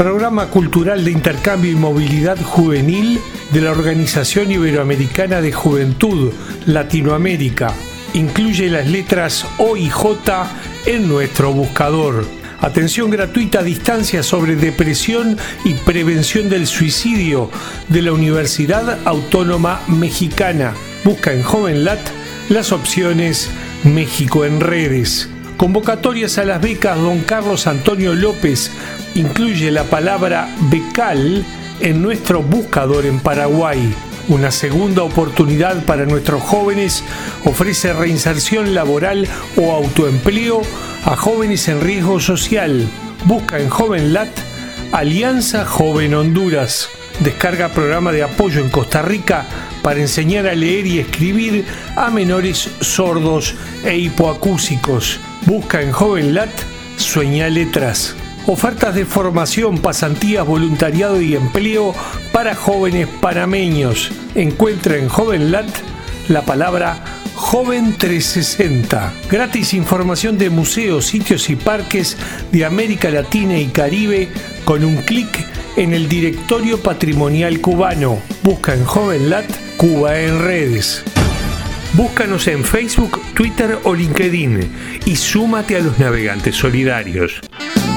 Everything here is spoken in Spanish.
Programa Cultural de Intercambio y Movilidad Juvenil de la Organización Iberoamericana de Juventud Latinoamérica. Incluye las letras O y J en nuestro buscador. Atención gratuita a distancia sobre depresión y prevención del suicidio de la Universidad Autónoma Mexicana. Busca en JovenLat las opciones México en redes. Convocatorias a las becas Don Carlos Antonio López incluye la palabra becal en nuestro buscador en Paraguay. Una segunda oportunidad para nuestros jóvenes ofrece reinserción laboral o autoempleo a jóvenes en riesgo social. Busca en JovenLat Alianza Joven Honduras. Descarga programa de apoyo en Costa Rica para enseñar a leer y escribir a menores sordos e hipoacúsicos. Busca en JovenLat Sueña Letras. Ofertas de formación, pasantías, voluntariado y empleo para jóvenes panameños. Encuentra en JovenLat la palabra Joven 360. Gratis información de museos, sitios y parques de América Latina y Caribe con un clic en el directorio patrimonial cubano. Busca en JovenLat Cuba en redes. Búscanos en Facebook, Twitter o LinkedIn y súmate a los navegantes solidarios.